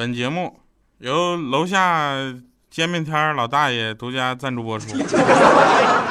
本节目由楼下煎饼摊老大爷独家赞助播出。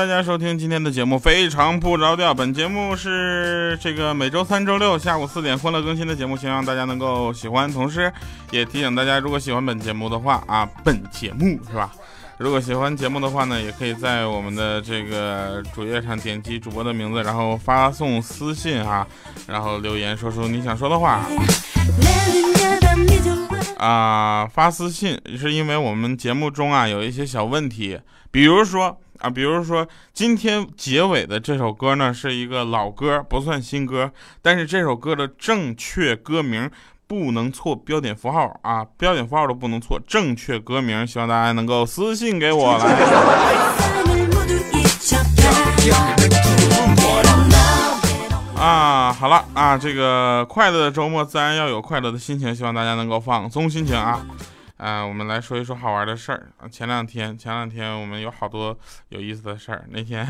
大家收听今天的节目，非常不着调。本节目是这个每周三、周六下午四点欢乐更新的节目，希望大家能够喜欢。同时，也提醒大家，如果喜欢本节目的话啊，本节目是吧？如果喜欢节目的话呢，也可以在我们的这个主页上点击主播的名字，然后发送私信哈，然后留言说出你想说的话。啊，发私信是因为我们节目中啊有一些小问题，比如说。啊，比如说今天结尾的这首歌呢，是一个老歌，不算新歌，但是这首歌的正确歌名不能错标点符号啊，标点符号都不能错，正确歌名，希望大家能够私信给我来。啊，好了啊，这个快乐的周末自然要有快乐的心情，希望大家能够放松心情啊。啊，我们来说一说好玩的事儿。前两天，前两天我们有好多有意思的事儿。那天，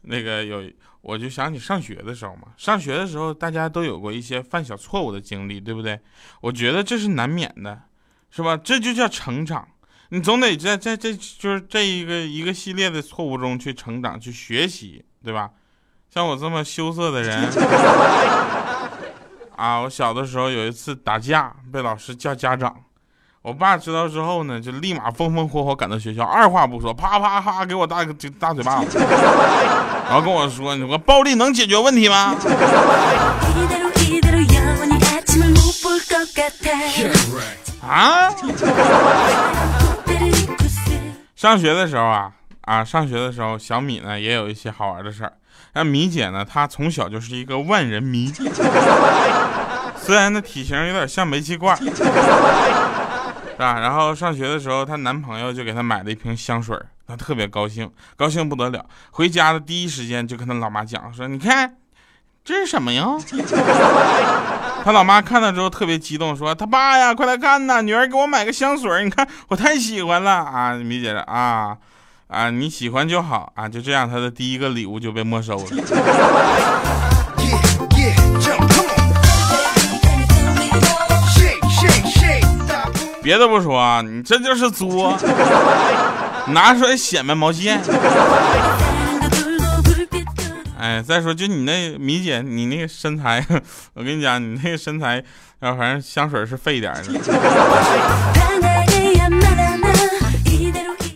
那个有，我就想起上学的时候嘛。上学的时候，大家都有过一些犯小错误的经历，对不对？我觉得这是难免的，是吧？这就叫成长。你总得在在这就是这一个一个系列的错误中去成长、去学习，对吧？像我这么羞涩的人，啊，我小的时候有一次打架，被老师叫家长。我爸知道之后呢，就立马风风火火赶到学校，二话不说，啪啪啪给我大个大嘴巴子，然后跟我说：“你说暴力能解决问题吗？”啊！上学的时候啊啊，上学的时候，小米呢也有一些好玩的事儿。那米姐呢，她从小就是一个万人迷，虽然那体型有点像煤气罐。是吧？然后上学的时候，她男朋友就给她买了一瓶香水，她特别高兴，高兴不得了。回家的第一时间就跟她老妈讲说：“你看，这是什么呀？” 她老妈看到之后特别激动，说：“他爸呀，快来看呐，女儿给我买个香水，你看我太喜欢了啊！”米姐啊啊，你喜欢就好啊，就这样，她的第一个礼物就被没收了。别的不说啊，你这就是作，拿出来显摆毛线。哎，再说就你那米姐，你那个身材，我跟你讲，你那个身材，反正香水是费点的。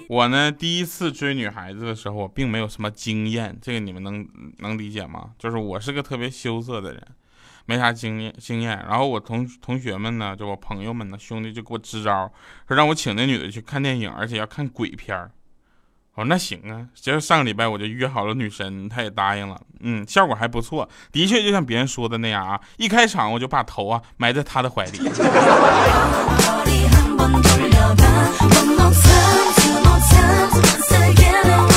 我呢，第一次追女孩子的时候，我并没有什么经验，这个你们能能理解吗？就是我是个特别羞涩的人。没啥经验经验，然后我同同学们呢，就我朋友们呢，兄弟就给我支招，说让我请那女的去看电影，而且要看鬼片儿。我说那行啊，结果上个礼拜我就约好了女神，她也答应了，嗯，效果还不错，的确就像别人说的那样啊，一开场我就把头啊埋在她的怀里。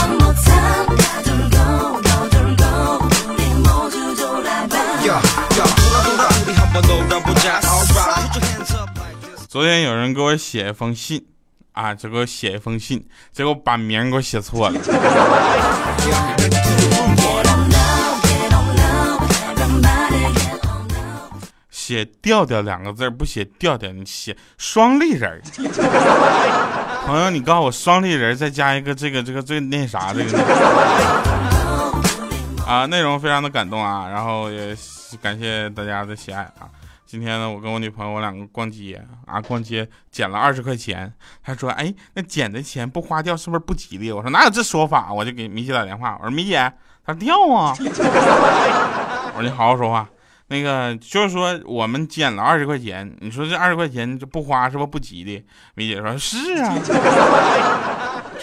昨天有人给我写一封信，啊，就给我写一封信，结果把名给我写错了，写调调两个字不写调调，你写双立人。朋友，你告诉我双立人再加一个这个这个最那啥这个，啊，内容非常的感动啊，然后也感谢大家的喜爱啊。今天呢，我跟我女朋友我两个逛街啊，逛街捡了二十块钱。她说：“哎，那捡的钱不花掉是不是不吉利？”我说：“哪有这说法？”我就给米姐打电话，我说：“米姐，她掉啊。” 我说：“你好好说话。”那个就是说我们捡了二十块钱，你说这二十块钱就不花是不是不吉利？米姐说：“是啊。”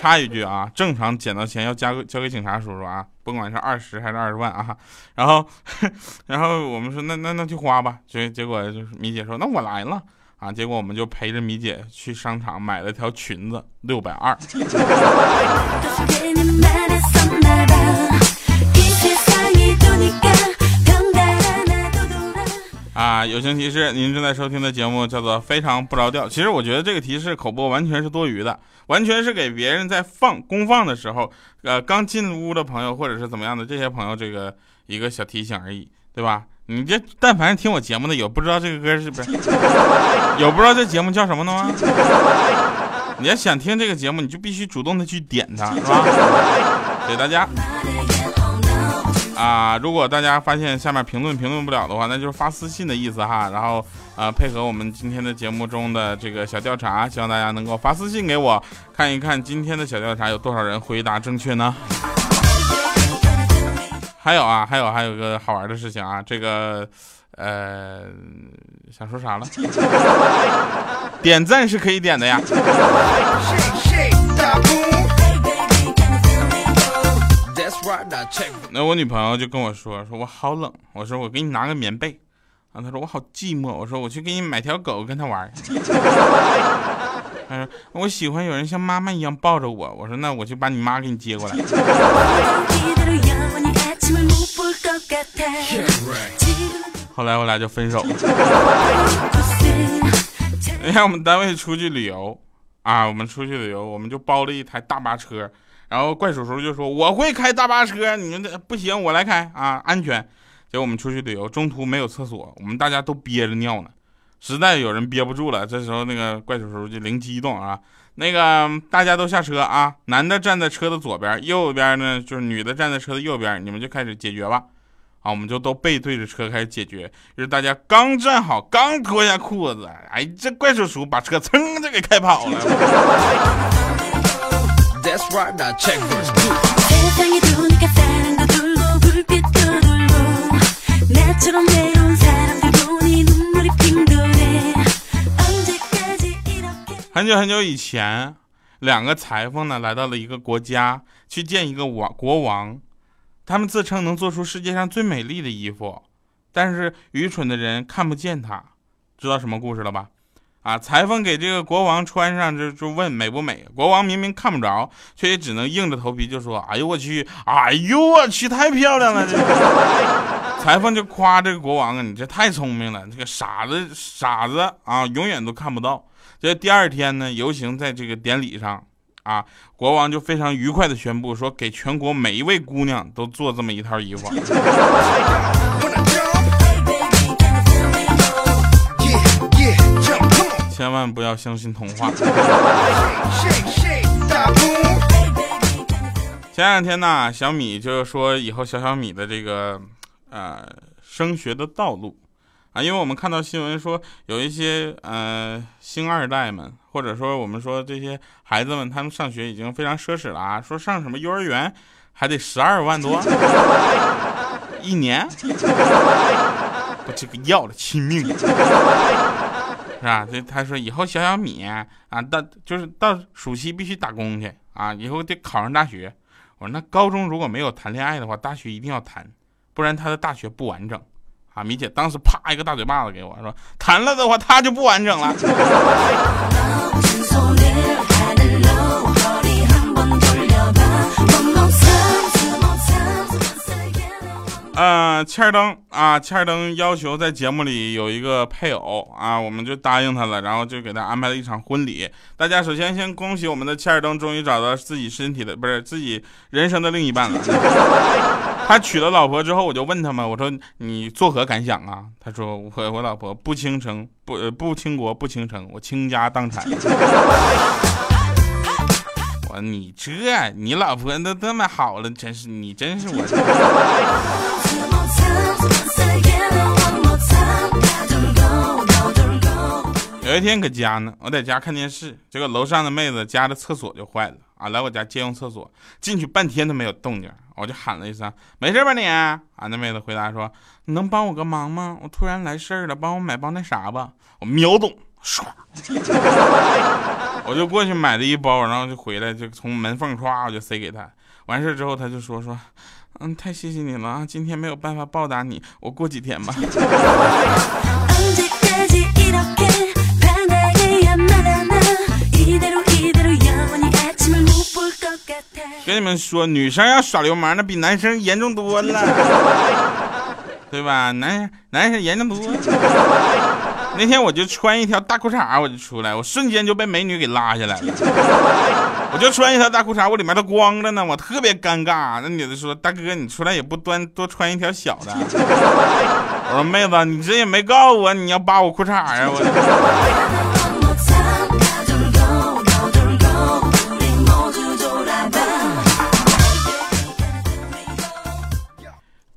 插一句啊，正常捡到钱要交给交给警察叔叔啊，甭管是二十还是二十万啊。然后，然后我们说那那那就花吧。结结果就是米姐说那我来了啊。结果我们就陪着米姐去商场买了条裙子，六百二。啊，友情提示：您正在收听的节目叫做《非常不着调》。其实我觉得这个提示口播完全是多余的，完全是给别人在放公放的时候，呃，刚进屋的朋友或者是怎么样的这些朋友，这个一个小提醒而已，对吧？你这但凡是听我节目的，有不知道这个歌是不是？有不知道这节目叫什么的吗？你要想听这个节目，你就必须主动的去点它，是吧？给大家。啊，如果大家发现下面评论评论不了的话，那就是发私信的意思哈。然后，呃，配合我们今天的节目中的这个小调查，希望大家能够发私信给我，看一看今天的小调查有多少人回答正确呢？还有啊，还有还有个好玩的事情啊，这个，呃，想说啥了？点赞是可以点的呀。那我女朋友就跟我说：“说我好冷。”我说：“我给你拿个棉被。”啊，她说：“我好寂寞。”我说：“我去给你买条狗跟她玩。”她说：“我喜欢有人像妈妈一样抱着我。”我说：“那我就把你妈给你接过来。”后来我俩就分手了。那天我们单位出去旅游啊，我们出去旅游，我们就包了一台大巴车。然后怪叔叔就说：“我会开大巴车，你们不行，我来开啊，安全。”结果我们出去旅游，中途没有厕所，我们大家都憋着尿呢，实在有人憋不住了，这时候那个怪叔叔就灵机一动啊，那个大家都下车啊，男的站在车的左边，右边呢就是女的站在车的右边，你们就开始解决吧。啊，我们就都背对着车开始解决。就是大家刚站好，刚脱下裤子，哎，这怪叔叔把车噌就给开跑了。很久很久以前，两个裁缝呢来到了一个国家，去见一个王国王。他们自称能做出世界上最美丽的衣服，但是愚蠢的人看不见它。知道什么故事了吧？啊！裁缝给这个国王穿上，就就问美不美。国王明明看不着，却也只能硬着头皮就说：“哎呦我去！哎呦我去！太漂亮了！”这个 裁缝就夸这个国王啊：“你这太聪明了，这个傻子傻子啊，永远都看不到。”这第二天呢，游行在这个典礼上啊，国王就非常愉快的宣布说：“给全国每一位姑娘都做这么一套衣服。”千万不要相信童话。前两天呢，小米就是说以后小小米的这个呃升学的道路啊，因为我们看到新闻说有一些呃星二代们，或者说我们说这些孩子们，他们上学已经非常奢侈了啊，说上什么幼儿园还得十二万多一年，我这个要了亲命。是吧？这他说以后小小米啊，到就是到暑期必须打工去啊，以后得考上大学。我说那高中如果没有谈恋爱的话，大学一定要谈，不然他的大学不完整。啊，米姐当时啪一个大嘴巴子给我说，谈了的话他就不完整了。呃，欠儿登啊，欠儿登要求在节目里有一个配偶啊，我们就答应他了，然后就给他安排了一场婚礼。大家首先先恭喜我们的欠儿登终于找到自己身体的不是自己人生的另一半了。他娶了老婆之后，我就问他们，我说你作何感想啊？他说我我老婆不倾城不不倾国不倾城，我倾家荡产。我你这你老婆都这么好了，真是你真是我。有一天搁家呢，我在家看电视，结果楼上的妹子家的厕所就坏了啊，来我家借用厕所，进去半天都没有动静，我就喊了一声：“没事吧你？”啊，那妹子回答说：“你能帮我个忙吗？我突然来事儿了，帮我买包那啥吧。”我秒懂，唰，我就过去买了一包，然后就回来，就从门缝唰我就塞给她。完事之后她就说说。嗯，太谢谢你了啊！今天没有办法报答你，我过几天吧。跟你们说，女生要耍流氓，那比男生严重多了。对吧？男男生严重多。那天我就穿一条大裤衩，我就出来，我瞬间就被美女给拉下来了。我就穿一条大裤衩，我里面都光着呢，我特别尴尬。那女的说：“大哥，你出来也不端多穿一条小的。”我说：“妹子，你这也没告诉我你要扒我裤衩呀！”我。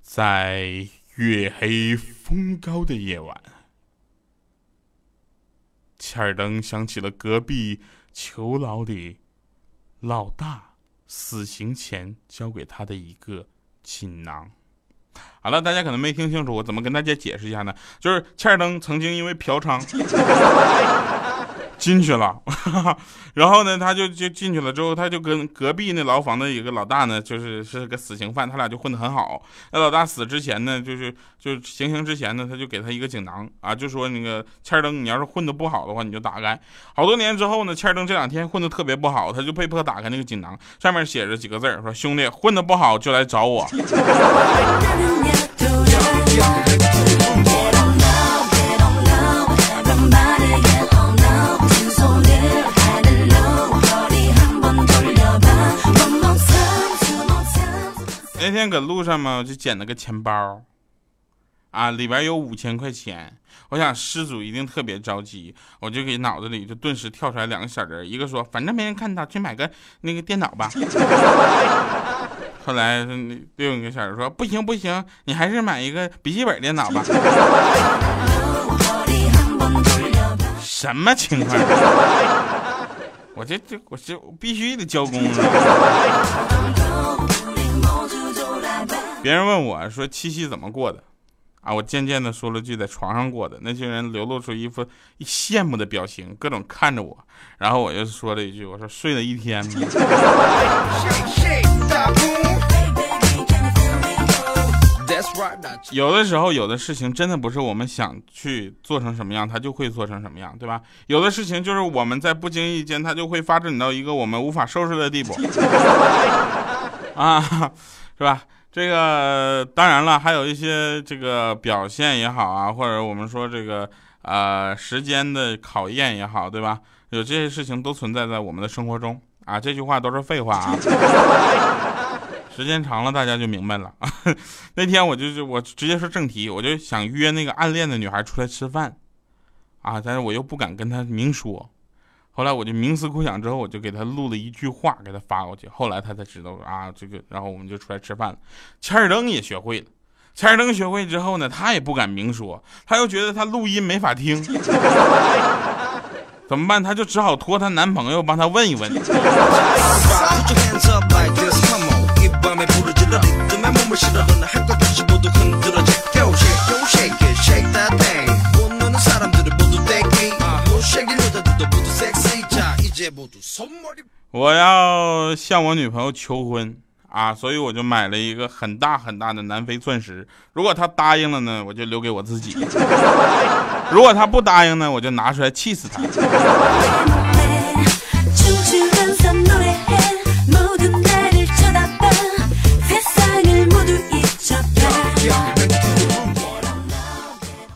在月黑风高的夜晚。切尔登想起了隔壁囚牢里老大死刑前交给他的一个锦囊。好了，大家可能没听清楚，我怎么跟大家解释一下呢？就是切尔登曾经因为嫖娼。进去了，然后呢，他就就进去了。之后，他就跟隔壁那牢房的一个老大呢，就是是个死刑犯，他俩就混得很好。那老大死之前呢，就是就行刑之前呢，他就给他一个锦囊啊，就说那个欠登，你要是混得不好的话，你就打开。好多年之后呢，欠登这两天混得特别不好，他就被迫打开那个锦囊，上面写着几个字说：“兄弟，混得不好就来找我。” 那天搁路上嘛，我就捡了个钱包，啊，里边有五千块钱。我想失主一定特别着急，我就给脑子里就顿时跳出来两个小人，一个说反正没人看到，去买个那个电脑吧。后来另一个小人说不行不行，你还是买一个笔记本电脑吧。什么情况？我这这我这必须得交工啊！别人问我说七夕怎么过的，啊，我渐渐的说了句在床上过的。那些人流露出一副羡慕的表情，各种看着我。然后我就说了一句，我说睡了一天。有的时候，有的事情真的不是我们想去做成什么样，它就会做成什么样，对吧？有的事情就是我们在不经意间，它就会发展到一个我们无法收拾的地步。啊，是吧？这个当然了，还有一些这个表现也好啊，或者我们说这个呃时间的考验也好，对吧？有这些事情都存在在我们的生活中啊。这句话都是废话啊。时间长了，大家就明白了。那天我就是我直接说正题，我就想约那个暗恋的女孩出来吃饭啊，但是我又不敢跟她明说。后来我就冥思苦想，之后我就给他录了一句话，给他发过去。后来他才知道啊，这个，然后我们就出来吃饭了。千尔登也学会了，千尔登学会之后呢，他也不敢明说，他又觉得他录音没法听，怎么办？他就只好托他男朋友帮他问一问。我要向我女朋友求婚啊，所以我就买了一个很大很大的南非钻石。如果她答应了呢，我就留给我自己；如果她不答应呢，我就拿出来气死她。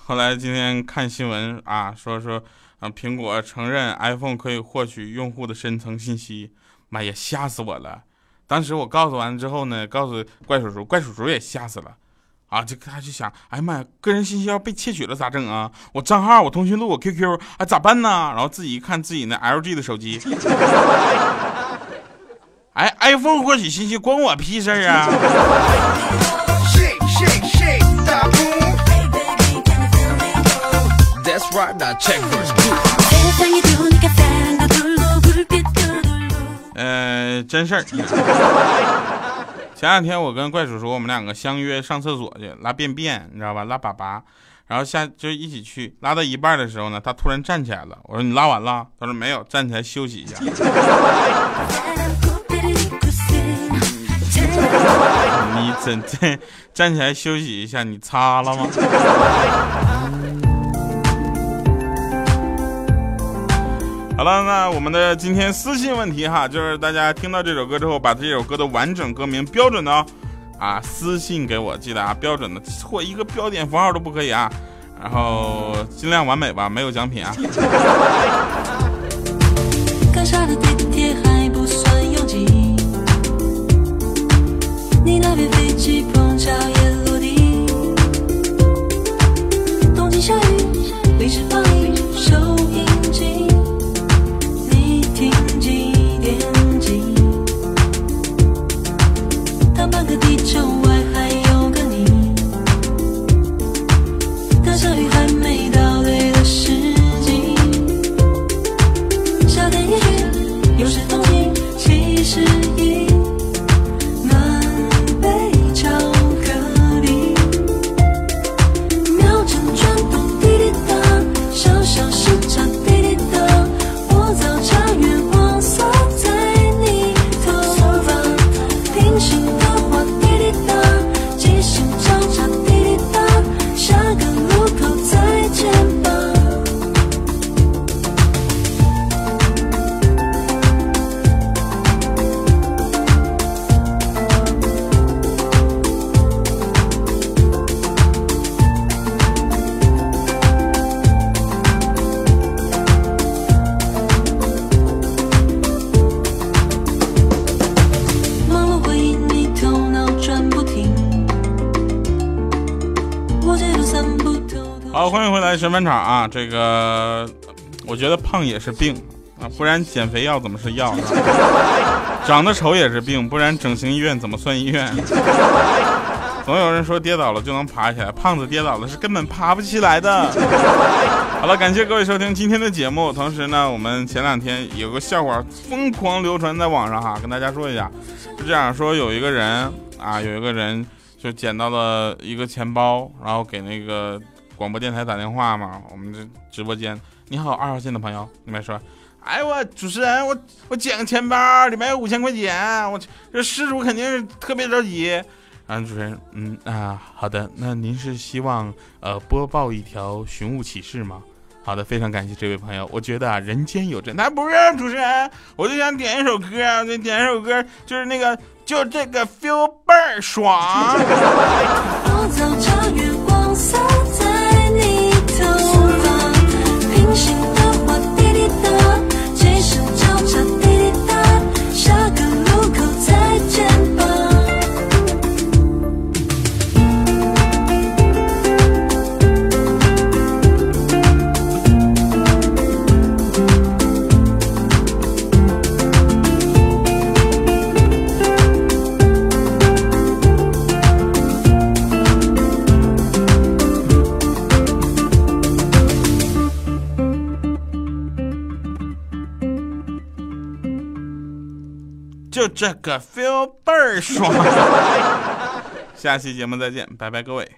后来今天看新闻啊，说说。啊！苹果承认 iPhone 可以获取用户的深层信息，妈呀，吓死我了！当时我告诉完之后呢，告诉怪叔叔，怪叔叔也吓死了。啊，就他就想，哎呀妈呀，个人信息要被窃取了咋整啊？我账号、我通讯录、我 QQ，啊咋办呢？然后自己一看自己那 LG 的手机，哎，iPhone 获取信息关我屁事儿啊！呃，真事儿。前两天我跟怪叔叔，我们两个相约上厕所去拉便便，你知道吧？拉粑粑，然后下就一起去。拉到一半的时候呢，他突然站起来了。我说你拉完了？他说没有，站起来休息一下。你真这站起来休息一下，你擦了吗？好了，那我们的今天私信问题哈，就是大家听到这首歌之后，把这首歌的完整歌名标准的啊，私信给我，记得啊，标准的，错一个标点符号都不可以啊，然后尽量完美吧，没有奖品啊。你那边飞机碰巧也落地，冬季下雨，临时放映当半个地球外神返场啊！这个，我觉得胖也是病啊，不然减肥药怎么是药？长得丑也是病，不然整形医院怎么算医院？总有人说跌倒了就能爬起来，胖子跌倒了是根本爬不起来的。好了，感谢各位收听今天的节目。同时呢，我们前两天有个笑话疯狂流传在网上哈，跟大家说一下，是这样说：有一个人啊，有一个人就捡到了一个钱包，然后给那个。广播电台打电话嘛，我们这直播间，你好，二号线的朋友，你们说，哎我主持人，我我捡个钱包，里面有五千块钱，我这失主肯定是特别着急。然后主持人，嗯啊，好的，那您是希望呃播报一条寻物启事吗？好的，非常感谢这位朋友，我觉得啊人间有真，那不是主持人，我就想点一首歌啊，就点一首歌，就是那个就这个 feel 倍儿爽。这个 feel 倍儿爽，下期节目再见，拜拜各位。